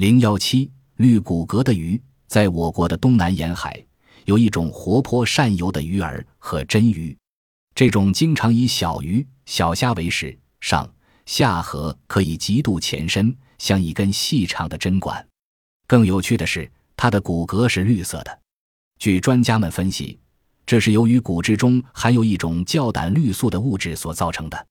零幺七绿骨骼的鱼在我国的东南沿海有一种活泼善游的鱼儿和真鱼。这种经常以小鱼小虾为食上下颌可以极度前伸像一根细长的针管。更有趣的是它的骨骼是绿色的。据专家们分析这是由于骨质中含有一种叫胆绿素的物质所造成的。